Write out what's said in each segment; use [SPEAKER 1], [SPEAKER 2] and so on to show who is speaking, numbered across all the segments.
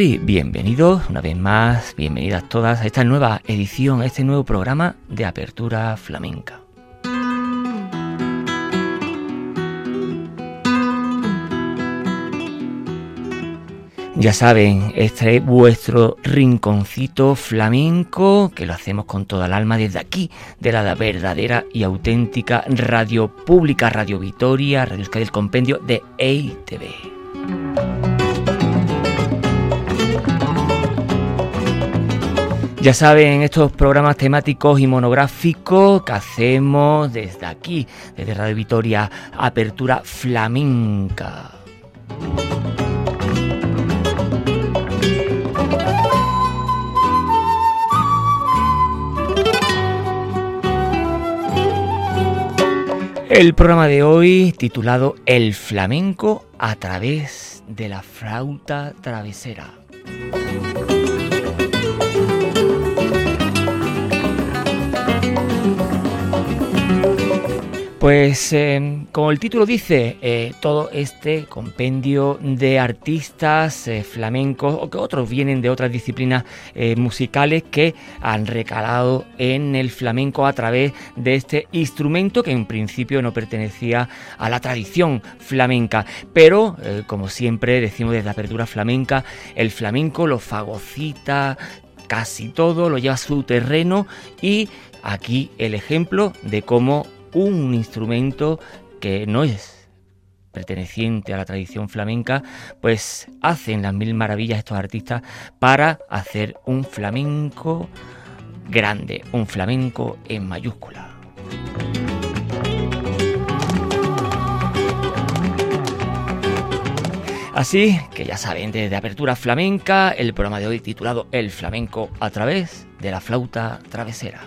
[SPEAKER 1] Bienvenidos una vez más, bienvenidas todas a esta nueva edición, a este nuevo programa de Apertura Flamenca. Ya saben, este es vuestro rinconcito flamenco, que lo hacemos con toda el alma desde aquí, de la verdadera y auténtica radio pública, Radio Vitoria, Radio Euskadi, del compendio de EITV. Ya saben, estos programas temáticos y monográficos que hacemos desde aquí, desde Radio Vitoria, Apertura Flamenca. El programa de hoy titulado El flamenco a través de la flauta travesera. Pues em, como el título dice, eh, todo este compendio de artistas eh, flamencos o que otros vienen de otras disciplinas eh, musicales que han recalado en el flamenco a través de este instrumento que en principio no pertenecía a la tradición flamenca. Pero, como siempre decimos desde la apertura flamenca, el flamenco lo fagocita casi todo, lo lleva a su terreno y aquí el ejemplo de cómo un instrumento que no es perteneciente a la tradición flamenca, pues hacen las mil maravillas estos artistas para hacer un flamenco grande, un flamenco en mayúscula. Así que ya saben, desde Apertura Flamenca, el programa de hoy titulado El flamenco a través de la flauta travesera.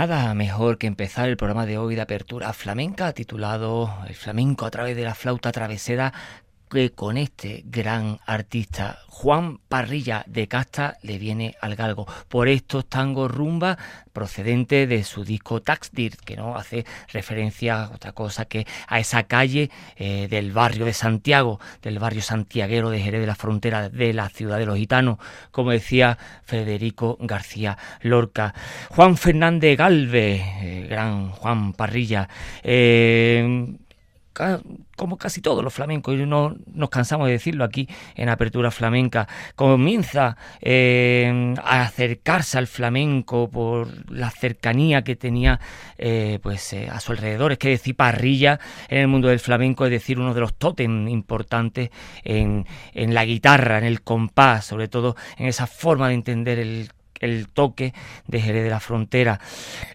[SPEAKER 1] Nada mejor que empezar el programa de hoy de apertura flamenca titulado El flamenco a través de la flauta travesera que con este gran artista Juan Parrilla de Casta le viene al galgo por estos tangos rumba procedente de su disco Taxdir, que no hace referencia a otra cosa que a esa calle eh, del barrio de Santiago, del barrio santiaguero de Jerez de la Frontera de la ciudad de los gitanos, como decía Federico García Lorca. Juan Fernández Galve, eh, gran Juan Parrilla, eh, como casi todos los flamencos, y no nos cansamos de decirlo aquí en Apertura Flamenca, comienza eh, a acercarse al flamenco por la cercanía que tenía eh, pues eh, a su alrededor. Es que decir parrilla en el mundo del flamenco es decir uno de los tótem importantes en, en la guitarra, en el compás, sobre todo en esa forma de entender el el toque de Jerez de la Frontera.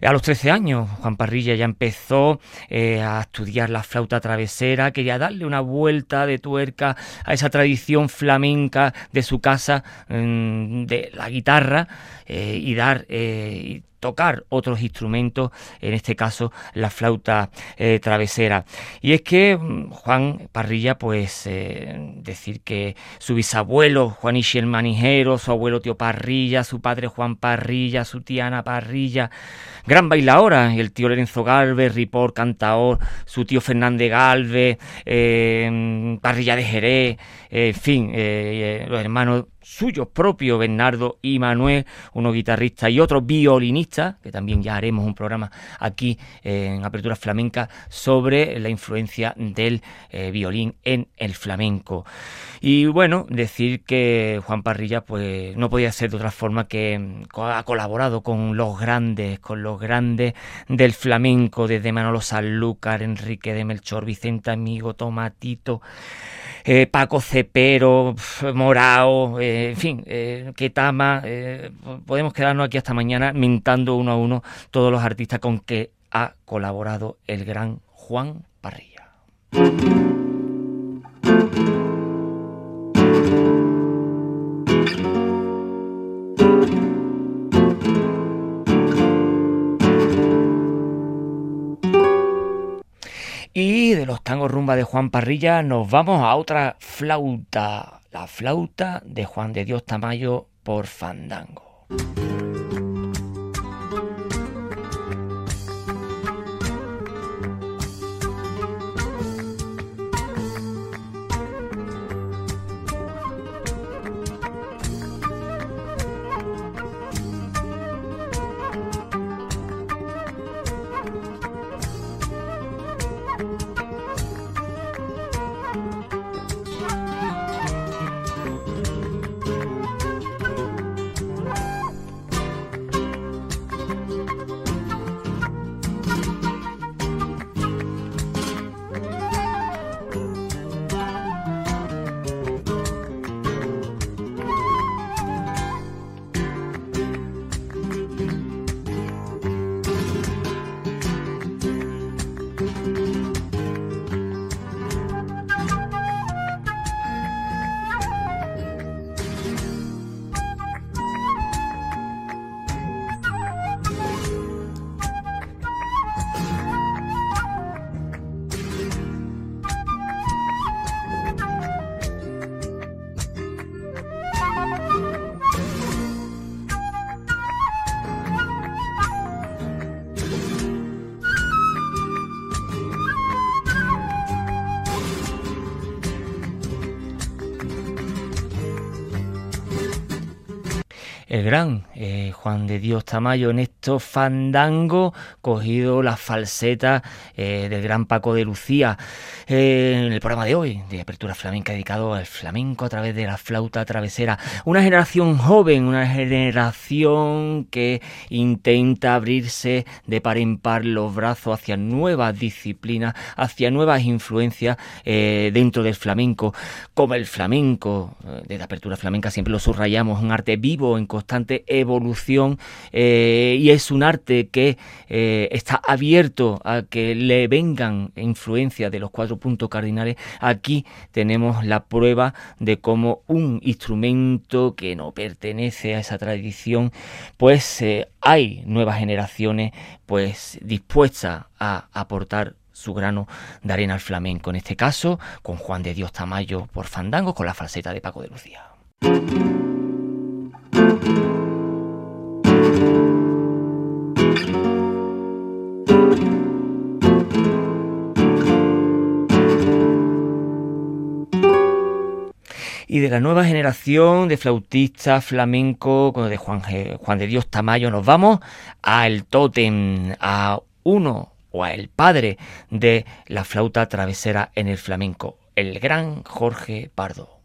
[SPEAKER 1] A los 13 años, Juan Parrilla ya empezó eh, a estudiar la flauta travesera, quería darle una vuelta de tuerca a esa tradición flamenca de su casa, mm, de la guitarra, eh, y dar eh, tocar otros instrumentos, en este caso la flauta eh, travesera. Y es que mm, Juan Parrilla, pues eh, decir que su bisabuelo Juan el Manijero, su abuelo Tío Parrilla, su padre Juan Parrilla, su tía Ana Parrilla, gran bailadora, el tío Lorenzo Galvez, Ripor, cantaor, su tío Fernández Galvez, eh, Parrilla de Jerez, en fin, los hermanos suyos propios, Bernardo y Manuel, unos guitarristas y otros violinistas, que también ya haremos un programa aquí en Apertura Flamenca sobre la influencia del eh, violín en el flamenco. Y bueno, decir que Juan Parrilla pues no podía ser de otra forma que mm, ha colaborado con los grandes, con los grandes del flamenco, desde Manolo Sanlúcar, Enrique de Melchor, Vicente Amigo, Tomatito, eh, Paco Cepero, Morao, eh, en fin, eh, Ketama, eh, podemos quedarnos aquí hasta mañana mintando uno a uno todos los artistas con que ha colaborado el gran Juan Parrilla. Rumba de Juan Parrilla nos vamos a otra flauta, la flauta de Juan de Dios Tamayo por Fandango. El gran eh, Juan de Dios Tamayo en estos fandangos, cogido la falseta eh, del gran Paco de Lucía. Eh, en el programa de hoy, de Apertura Flamenca, dedicado al flamenco a través de la flauta travesera. Una generación joven, una generación que intenta abrirse de par en par los brazos hacia nuevas disciplinas, hacia nuevas influencias dentro del flamenco, como el flamenco, de la Apertura Flamenca siempre lo subrayamos, un arte vivo en constante evolución eh, y es un arte que eh, está abierto a que le vengan influencias de los cuatro puntos cardinales. Aquí tenemos la prueba de cómo un instrumento que no pertenece a esa tradición, pues eh, hay nuevas generaciones pues dispuestas a aportar su grano de arena al flamenco, en este caso con Juan de Dios Tamayo por Fandango con la falseta de Paco de Lucía. Y de la nueva generación de flautistas flamenco, de Juan, de Dios Tamayo, nos vamos al tótem, a uno o a el padre de la flauta travesera en el flamenco, el gran Jorge Pardo.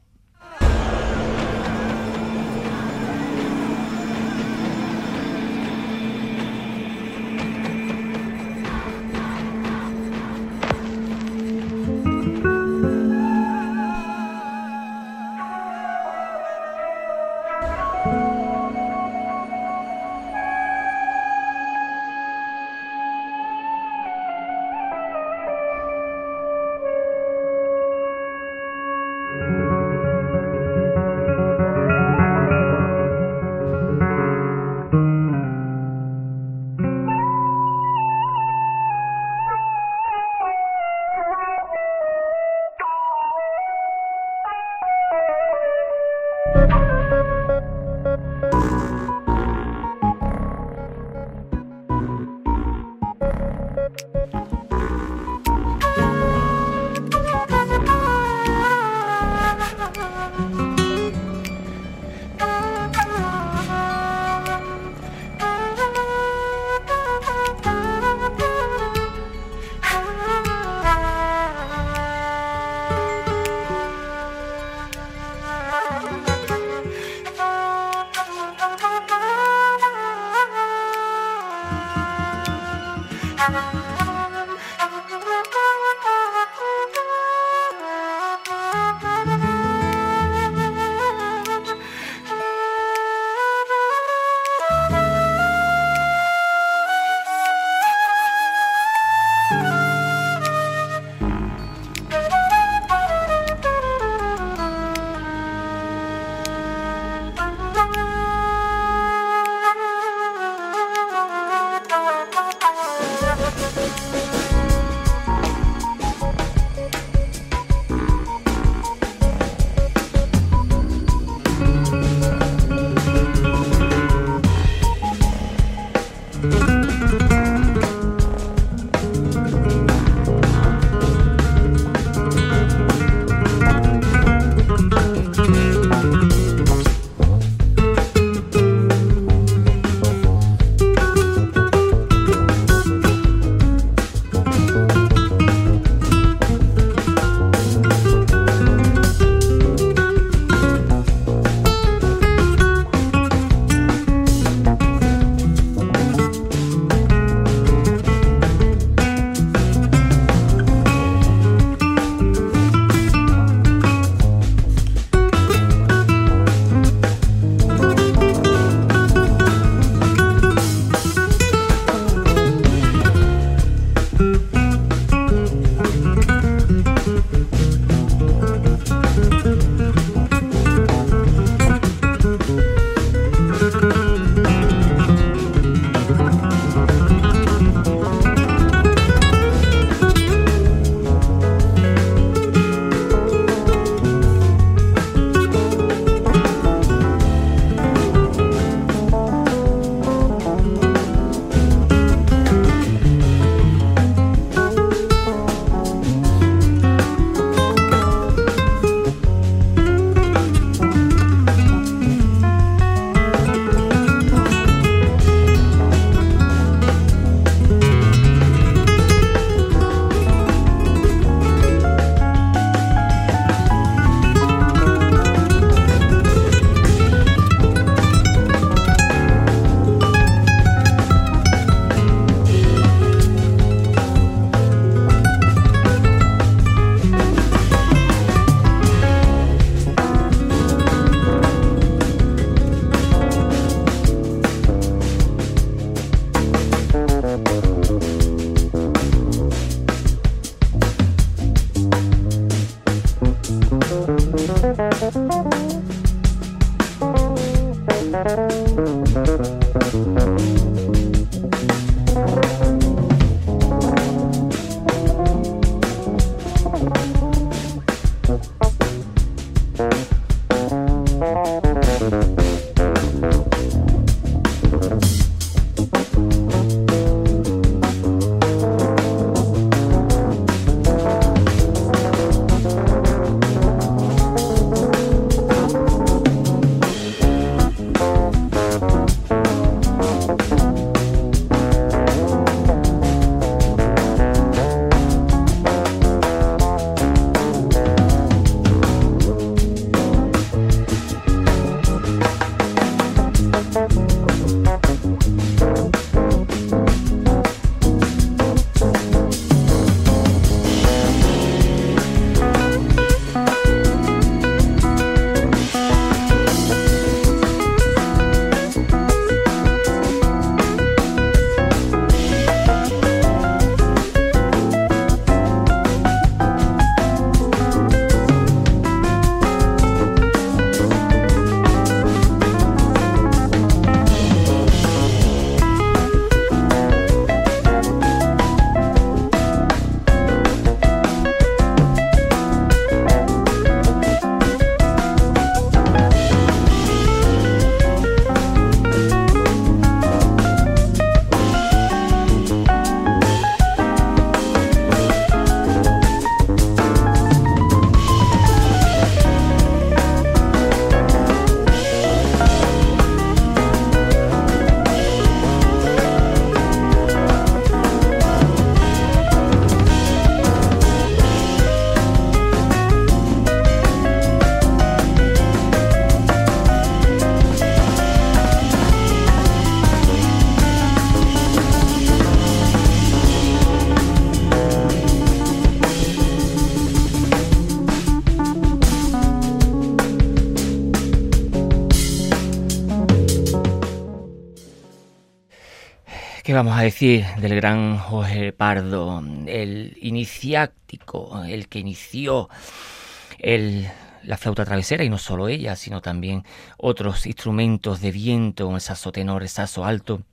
[SPEAKER 1] ¿Qué vamos a decir del gran Jorge Pardo, el iniciático, el que inició la flauta travesera y no solo ella, sino también otros instrumentos de viento, el saso tenor, el saso alto,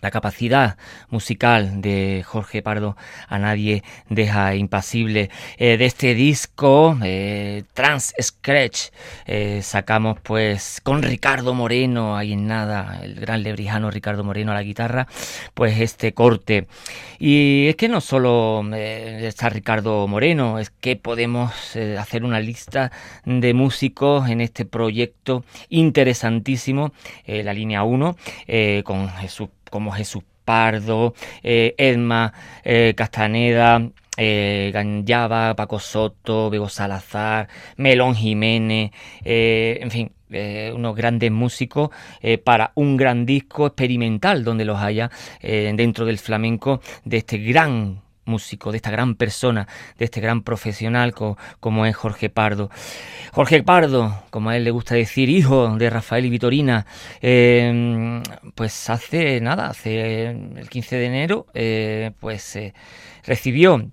[SPEAKER 1] la capacidad musical de Jorge Pardo a nadie deja impasible. Eh, de este disco, eh, Trans Scratch, eh, sacamos pues con Ricardo Moreno, ahí en nada, el gran lebrijano Ricardo Moreno a la guitarra, pues este corte. Y es que no solo está Ricardo Moreno, es que podemos hacer una lista de músicos en este proyecto interesantísimo, la línea 1, con Jesús como Jesús Pardo, eh, Edma eh, Castaneda, eh, Ganyaba, Paco Soto, Bebo Salazar, Melón Jiménez, eh, en fin, unos grandes músicos para un gran disco experimental donde los haya dentro del flamenco de este gran músico, de esta gran persona, de este gran profesional como es Jorge Pardo. Jorge Pardo, como a él le gusta decir, hijo de Rafael y Vitorina, eh, pues hace nada, hace el 15 de enero, eh, pues eh, recibió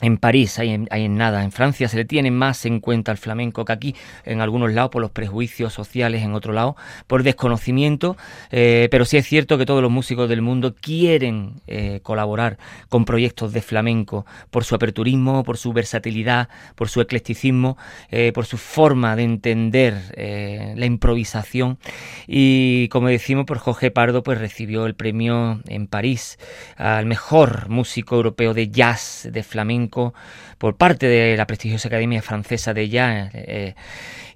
[SPEAKER 1] en París, hay en, nada. En Francia se le tiene más en cuenta el flamenco que aquí, en algunos lados por los prejuicios sociales, en otro lado por desconocimiento. Eh, pero sí es cierto que todos los músicos del mundo quieren eh, colaborar con proyectos de flamenco por su aperturismo, por su versatilidad, por su eclecticismo, eh, por su forma de entender la improvisación. Y como decimos, por Jorge Pardo pues recibió el premio en París al mejor músico europeo de jazz de flamenco por parte de la prestigiosa Academia Francesa de Jazz. Eh,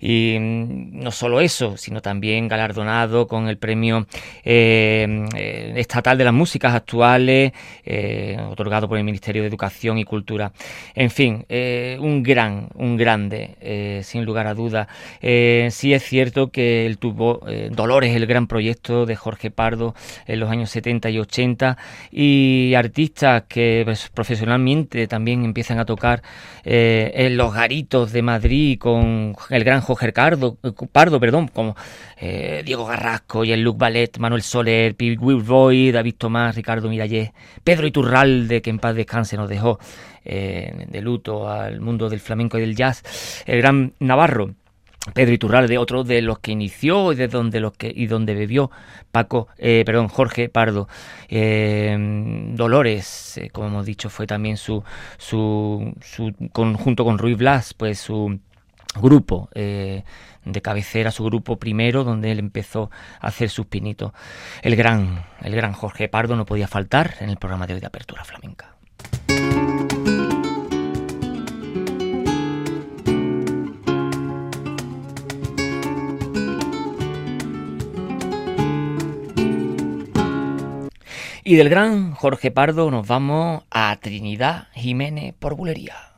[SPEAKER 1] y mm, no solo eso, sino también galardonado con el premio eh, eh, estatal de las músicas actuales, otorgado por el Ministerio de Educación y Cultura. En fin, un gran, un grande, sin lugar a duda. sí es cierto que él tuvo Dolores, el gran proyecto de Jorge Pardo en los años 70 y 80, y artistas que pues, profesionalmente también empiezan a tocar en los garitos de Madrid con el gran Jorge Jorge Cardo, Pardo, perdón, como Diego Garrasco y el Luc Ballet, Manuel Soler, Will Boy, David Tomás, Ricardo Mirallés, Pedro Iturralde, que en paz descanse nos dejó de luto al mundo del flamenco y del jazz, el gran Navarro. Pedro Iturralde, otro de los que inició y de donde los que y donde bebió Paco, eh, perdón, Jorge Pardo. Eh, Dolores, eh, como hemos dicho, fue también su, su, su junto con Ruiz Blas, pues su grupo de cabecera, su grupo primero, donde él empezó a hacer sus pinitos. El gran, el gran Jorge Pardo no podía faltar en el programa de hoy de Apertura Flamenca. Y del gran Jorge Pardo nos vamos a Trinidad Jiménez por Bulería.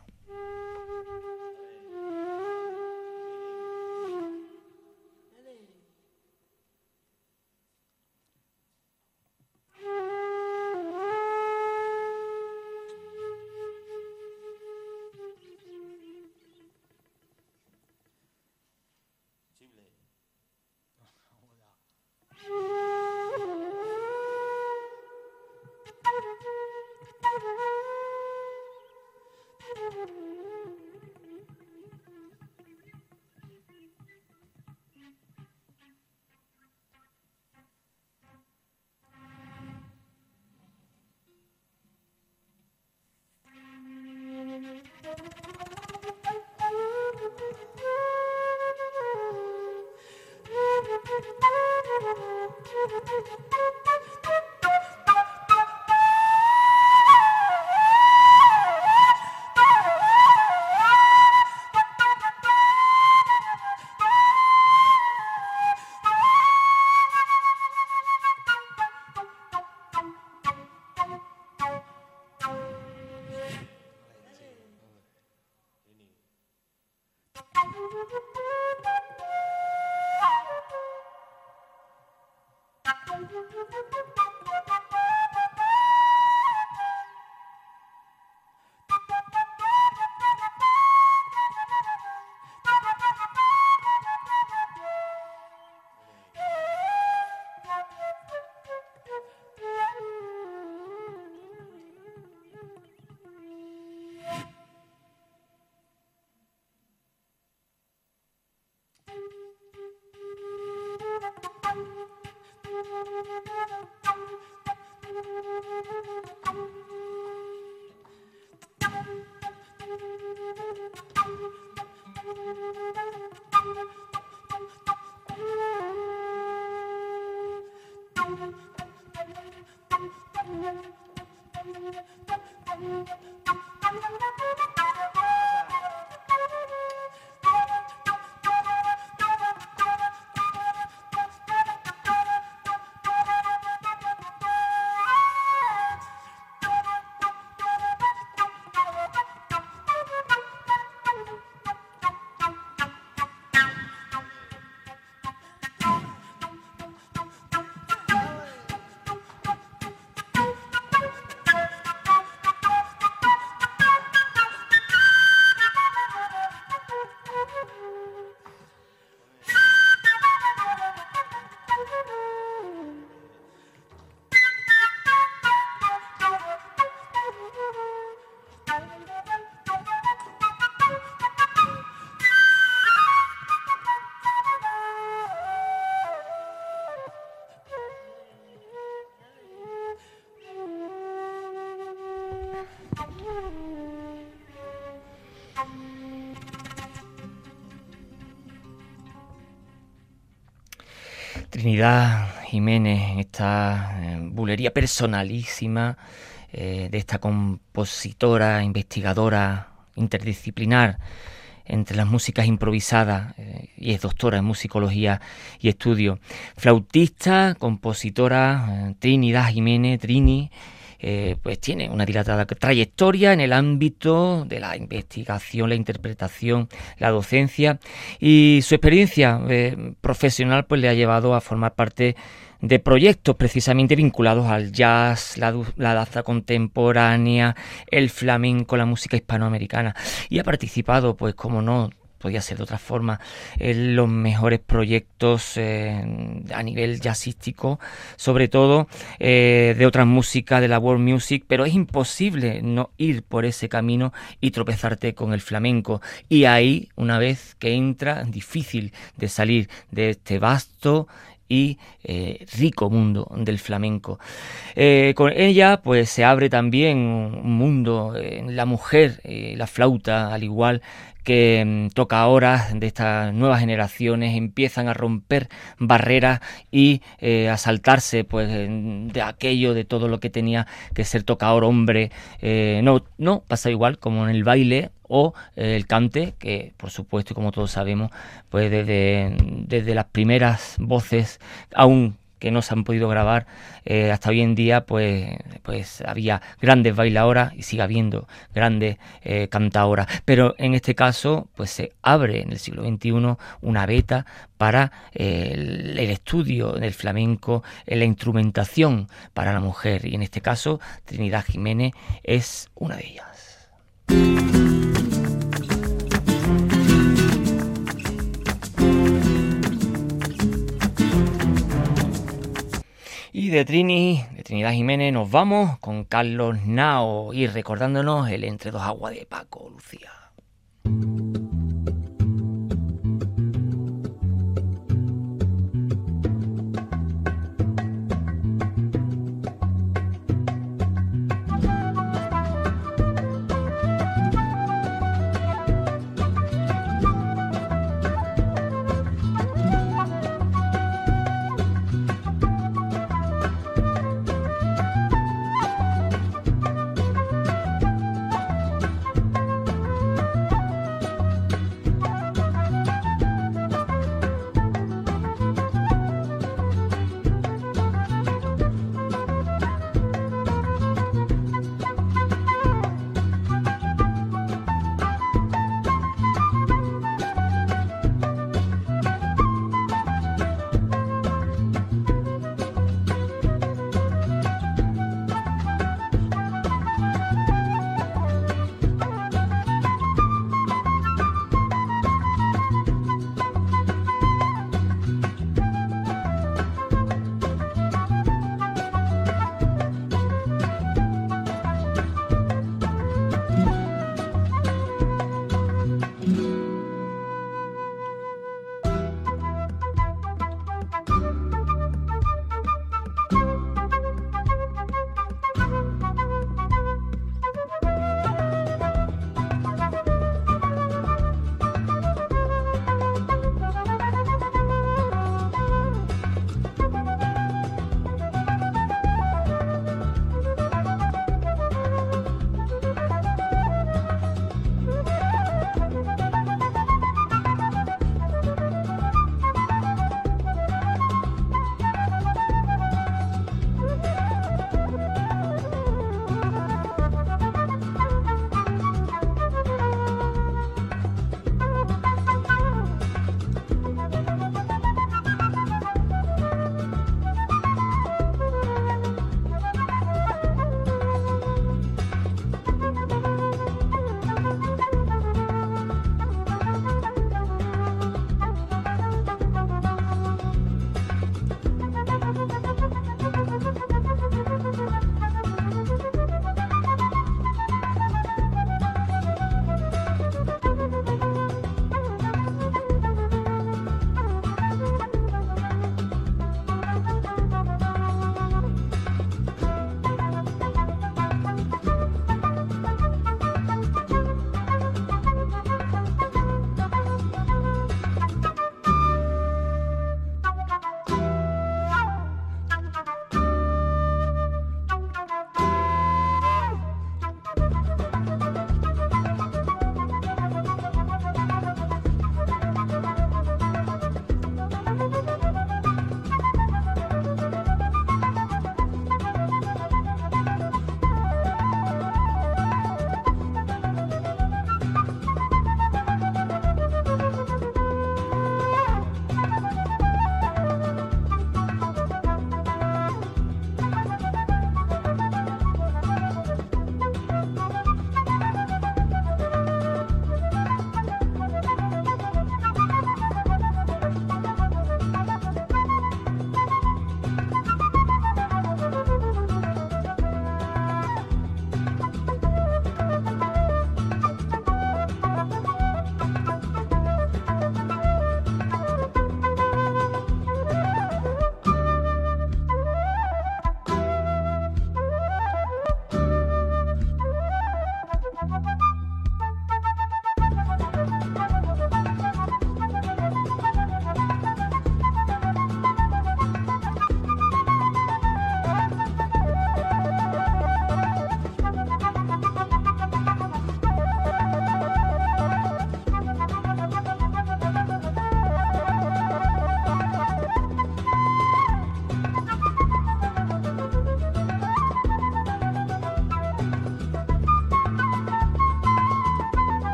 [SPEAKER 1] Trinidad Jiménez, esta eh, bulería personalísima eh, de esta compositora, investigadora interdisciplinar entre las músicas improvisadas eh, y es doctora en musicología y estudio. Flautista, compositora, Trinidad Jiménez, Trini, eh, pues tiene una dilatada trayectoria en el ámbito de la investigación, la interpretación, la docencia y su experiencia eh, profesional pues le ha llevado a formar parte de proyectos precisamente vinculados al jazz, la, la, danza contemporánea, el flamenco, la música hispanoamericana. Y ha participado pues como no podía ser de otra forma, los mejores proyectos eh, a nivel jazzístico, sobre todo eh, de otras músicas, de la world music, pero es imposible no ir por ese camino y tropezarte con el flamenco. Y ahí, una vez que entra, difícil de salir de este vasto y eh, rico mundo del flamenco. con ella pues se abre también un mundo en la mujer, la flauta al igual que mm, toca ahora de estas nuevas generaciones empiezan a romper barreras y eh, a saltarse pues de aquello de todo lo que tenía que ser tocador hombre eh, no no pasa igual como en el baile o eh, el cante que por supuesto como todos sabemos pues desde, desde las primeras voces aún que no se han podido grabar eh, hasta hoy en día, pues, pues había grandes bailadoras y sigue habiendo grandes eh, cantadoras. Pero en este caso, pues se abre en el siglo XXI una beta para eh, el, el, estudio del flamenco, la instrumentación para la mujer. Y en este caso, Trinidad Jiménez es una de ellas. De Trini, de Trinidad Jiménez, nos vamos con Carlos Nao y recordándonos el Entre dos aguas de Paco Lucía.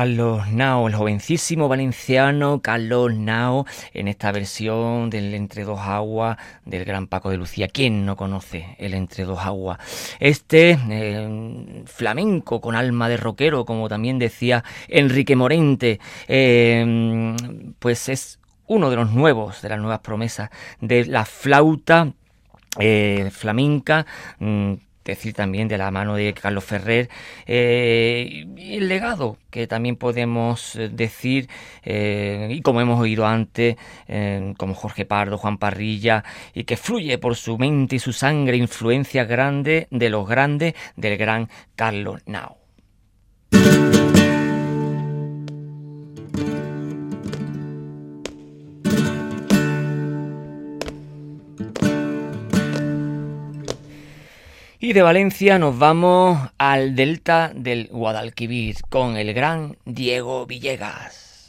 [SPEAKER 1] Carlos Nao, el jovencísimo valenciano Carlos Nao, en esta versión del Entre dos aguas del gran Paco de Lucía. ¿Quién no conoce el Entre dos aguas? Este eh, flamenco con alma de rockero, como también decía Enrique Morente, eh, pues es uno de los nuevos, de las nuevas promesas de la flauta eh, flamenca mm, decir también de la mano de Carlos Ferrer, eh, el legado que también podemos eh, decir, eh, y como hemos oído antes, como Jorge Pardo, Juan Parrilla, y que fluye por su mente y su sangre influencia grande de los grandes del gran Carlos Nao. Y de Valencia nos vamos al delta del Guadalquivir con el gran Diego Villegas.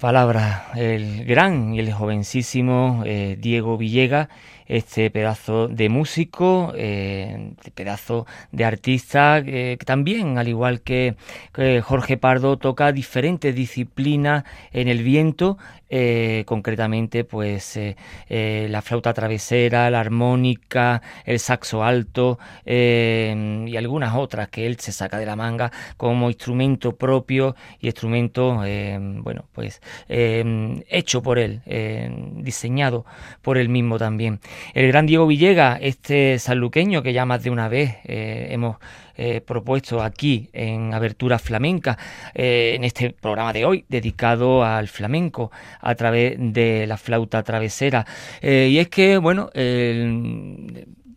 [SPEAKER 1] Palabras, el gran y el jovencísimo eh, Diego Villegas este pedazo de músico, eh, pedazo de artista, eh, que también, al igual que, Jorge Pardo, toca diferentes disciplinas en el viento, eh, concretamente pues la flauta travesera, la armónica, el saxo alto y algunas otras que él se saca de la manga como instrumento propio y instrumento bueno pues hecho por él diseñado por él mismo también. El gran Diego Villegas, este sanluqueño que ya más de una vez eh, hemos eh, propuesto aquí en Abertura Flamenca, eh, en este programa de hoy, dedicado al flamenco a través de la flauta travesera. y es que, bueno,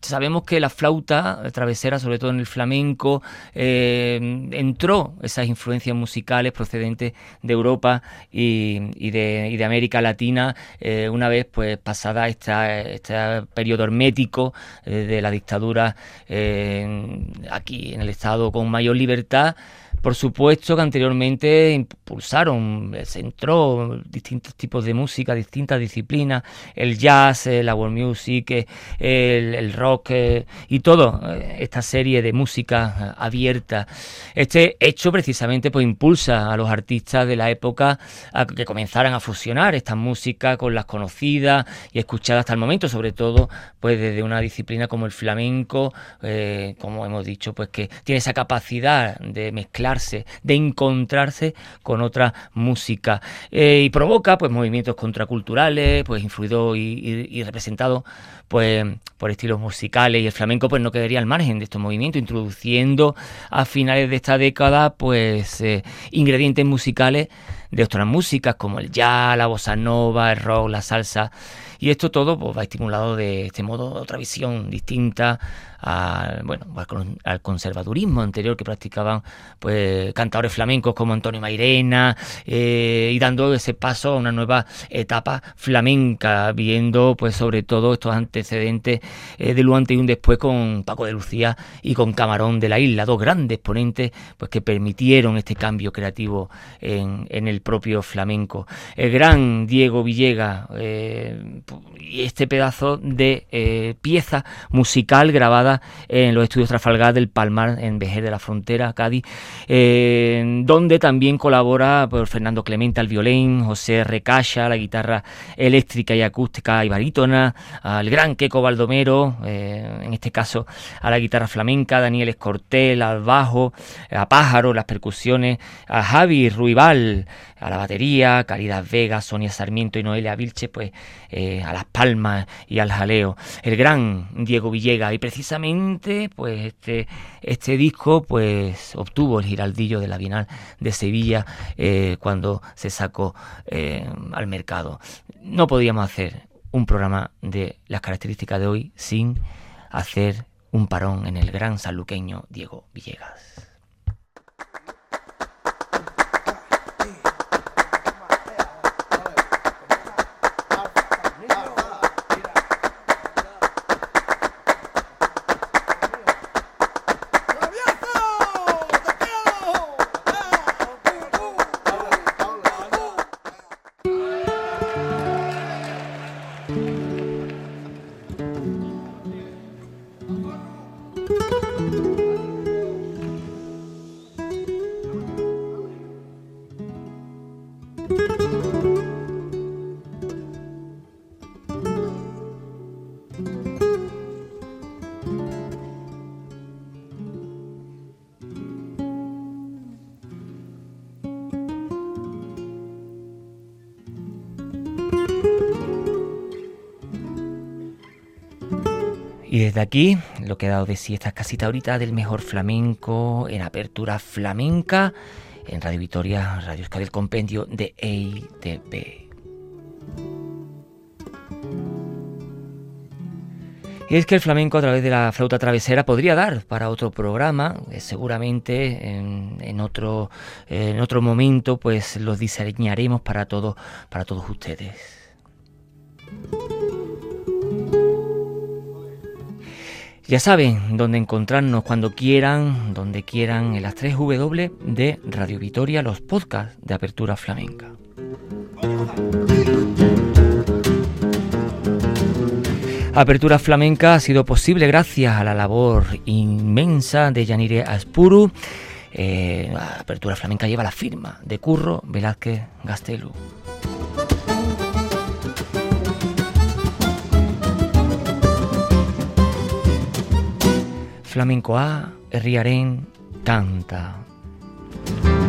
[SPEAKER 1] sabemos que la flauta travesera, sobre todo en el flamenco, eh, entró esas influencias musicales procedentes de Europa y, de, América Latina eh, una vez pues pasada esta, este periodo hermético eh, de la dictadura aquí en el Estado con mayor libertad por supuesto que anteriormente impulsaron, se entró distintos tipos de música, distintas disciplinas, el jazz, eh, la world music, eh, el, rock eh, y todo, esta serie de música abierta. Este hecho precisamente pues impulsa a los artistas de la época a que comenzaran a fusionar esta música con las conocidas y escuchadas hasta el momento, sobre todo pues desde una disciplina como el flamenco, como hemos dicho, pues que tiene esa capacidad de mezclar de encontrarse con otra música. Eh, y provoca pues movimientos contraculturales, pues influido y, representado pues por estilos musicales. Y el flamenco pues no quedaría al margen de estos movimientos, introduciendo a finales de esta década pues eh, ingredientes musicales de otras músicas como el jazz, la bossa nova, el rock, la salsa. Y esto todo pues, va estimulado de este modo otra visión distinta al, bueno, al conservadurismo anterior que practicaban pues cantadores flamencos como Antonio Mairena eh, y dando ese paso a una nueva etapa flamenca, viendo pues sobre todo estos antecedentes eh, del antes y un después con Paco de Lucía y con Camarón de la Isla, dos grandes ponentes pues que permitieron este cambio creativo en, el propio flamenco. El gran Diego Villegas eh, y este pedazo de pieza musical grabada en los estudios Trafalgar del Palmar, en Vejer de la Frontera, Cádiz, donde también colabora por pues, Fernando Clemente al violín, José Recaya, la guitarra eléctrica y acústica y barítona, al gran Queco Baldomero, eh, en este caso a la guitarra flamenca, Daniel Escortel al bajo, a Pájaro, las percusiones, a Javi Ruibal, a la batería, Caridad Vega, Sonia Sarmiento y Noelia Vilche, pues eh, a las palmas y al jaleo. El gran Diego Villega y precisamente pues este, este disco pues obtuvo el giraldillo de la Bienal de Sevilla eh, cuando se sacó eh, al mercado. No podíamos hacer un programa de las características de hoy sin hacer un parón en el gran sanluqueño Diego Villegas. Y desde aquí, lo que he dado de sí esta casita ahorita del mejor flamenco en apertura flamenca en Radio Vitoria, Radio Euskadi, el compendio de EITB. Y es que el flamenco a través de la flauta travesera podría dar para otro programa, eh, seguramente en, otro, en otro momento pues los diseñaremos para, todo, para todos ustedes. Ya saben dónde encontrarnos cuando quieran, donde quieran, en las 3 W de Radio Vitoria, los podcasts de Apertura Flamenca. Apertura Flamenca ha sido posible gracias a la labor inmensa de Yanire Aspuru. Eh, Apertura Flamenca lleva la firma de Curro Velázquez Gastelu. flamenkoa herriaren
[SPEAKER 2] tanta. Tanta.